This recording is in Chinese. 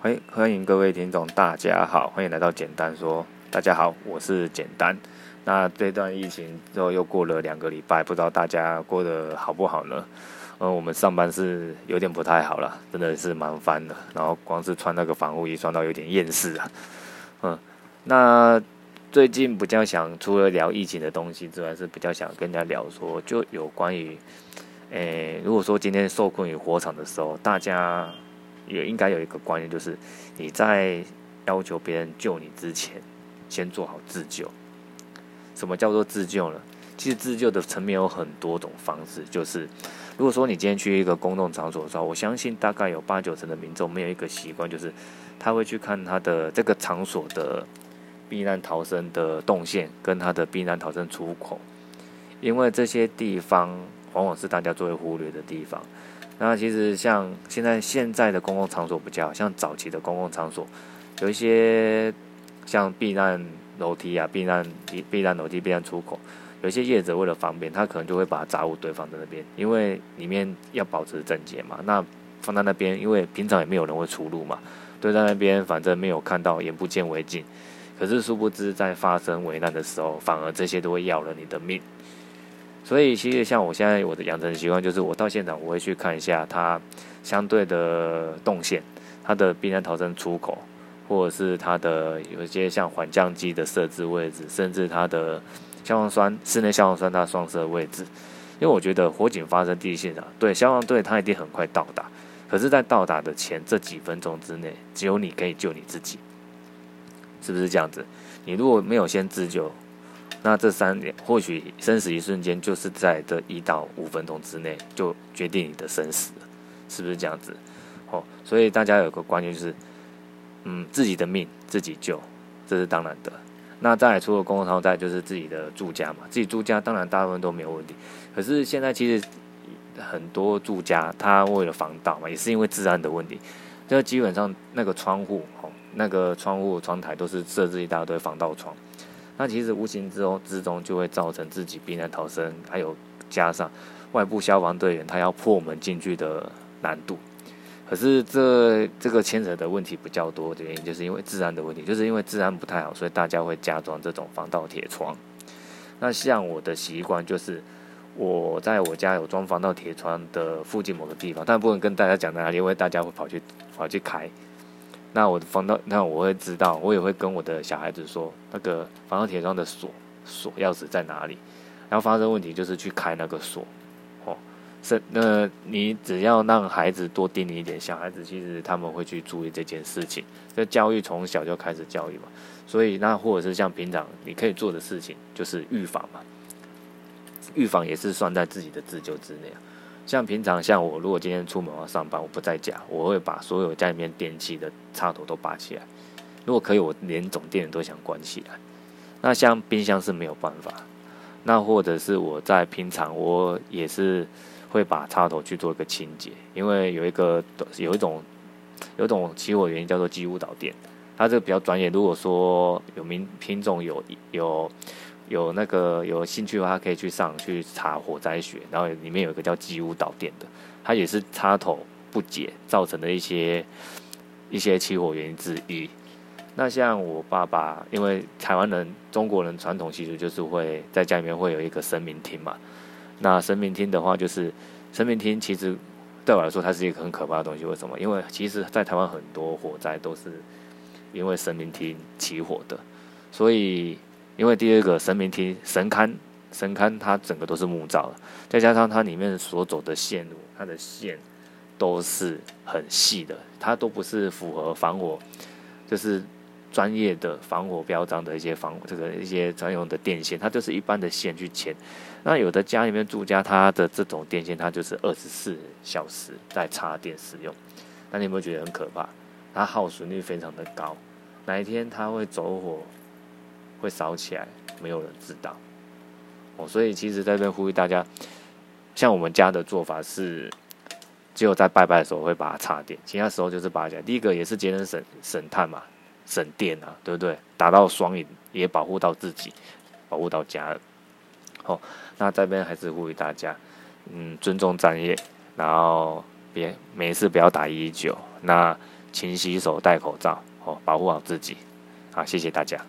欢迎欢迎各位听众，大家好，欢迎来到简单说。大家好，我是简单。那这段疫情之后又过了两个礼拜，不知道大家过得好不好呢？嗯，我们上班是有点不太好了，真的是蛮烦的。然后光是穿那个防护衣，穿到有点厌世啊。嗯，那最近比较想除了聊疫情的东西之外，是比较想跟大家聊说，就有关于，诶，如果说今天受困于火场的时候，大家。也应该有一个观念，就是你在要求别人救你之前，先做好自救。什么叫做自救呢？其实自救的层面有很多种方式。就是如果说你今天去一个公众场所的时候，我相信大概有八九成的民众没有一个习惯，就是他会去看他的这个场所的避难逃生的动线跟他的避难逃生出口，因为这些地方往往是大家最为忽略的地方。那其实像现在现在的公共场所比较像早期的公共场所，有一些像避难楼梯啊、避难避避难楼梯、避难出口，有一些业者为了方便，他可能就会把杂物堆放在那边，因为里面要保持整洁嘛。那放在那边，因为平常也没有人会出入嘛，堆在那边，反正没有看到，眼不见为净。可是殊不知，在发生危难的时候，反而这些都会要了你的命。所以，其实像我现在我的养成习惯，就是我到现场我会去看一下它相对的动线，它的避难逃生出口，或者是它的有一些像缓降机的设置位置，甚至它的消防栓室内消防栓它双设位置。因为我觉得火警发生第一现场，对消防队他一定很快到达，可是，在到达的前这几分钟之内，只有你可以救你自己，是不是这样子？你如果没有先自救，那这三点或许生死一瞬间，就是在这一到五分钟之内就决定你的生死，是不是这样子？哦，所以大家有个观念就是，嗯，自己的命自己救，这是当然的。那再除了公共场所，再就是自己的住家嘛，自己住家当然大部分都没有问题。可是现在其实很多住家，他为了防盗嘛，也是因为治安的问题，就基本上那个窗户哦，那个窗户窗台都是设置一大堆防盗窗。那其实无形之中之中就会造成自己避难逃生，还有加上外部消防队员他要破门进去的难度。可是这这个牵扯的问题比较多的原因，就是因为治安的问题，就是因为治安不太好，所以大家会加装这种防盗铁窗。那像我的习惯就是，我在我家有装防盗铁窗的附近某个地方，但不能跟大家讲在哪里，因为大家会跑去跑去开。那我的防盗，那我会知道，我也会跟我的小孩子说，那个防盗铁窗的锁锁钥匙在哪里。然后发生问题就是去开那个锁，哦，是那你只要让孩子多盯你一点，小孩子其实他们会去注意这件事情。这教育从小就开始教育嘛，所以那或者是像平常你可以做的事情，就是预防嘛，预防也是算在自己的自救之内啊。像平常，像我如果今天出门要上班，我不在家，我会把所有家里面电器的插头都拔起来。如果可以，我连总电都想关起来。那像冰箱是没有办法。那或者是我在平常，我也是会把插头去做一个清洁，因为有一个有一种有一种起火原因叫做机屋导电，它这个比较专业。如果说有民品种有有。有那个有兴趣的话，可以去上去查火灾学，然后里面有一个叫机屋导电的，它也是插头不解造成的一些一些起火原因之一。那像我爸爸，因为台湾人、中国人传统习俗就是会在家里面会有一个神明厅嘛。那神明厅的话，就是神明厅其实对我来说，它是一个很可怕的东西。为什么？因为其实在台湾很多火灾都是因为神明厅起火的，所以。因为第二个神明厅神龛，神龛它整个都是木造的，再加上它里面所走的线路，它的线都是很细的，它都不是符合防火，就是专业的防火标章的一些防这个一些专用的电线，它就是一般的线去牵。那有的家里面住家，它的这种电线它就是二十四小时在插电使用，那你有没有觉得很可怕？它耗损率非常的高，哪一天它会走火？会烧起来，没有人知道哦。所以其实在这边呼吁大家，像我们家的做法是，只有在拜拜的时候会把它插电，其他时候就是拔起来。第一个也是节能省省碳嘛，省电啊，对不对？达到双赢，也保护到自己，保护到家人。好，那这边还是呼吁大家，嗯，尊重专业，然后别没事不要打一一九。那勤洗手、戴口罩，哦，保护好自己。好，谢谢大家。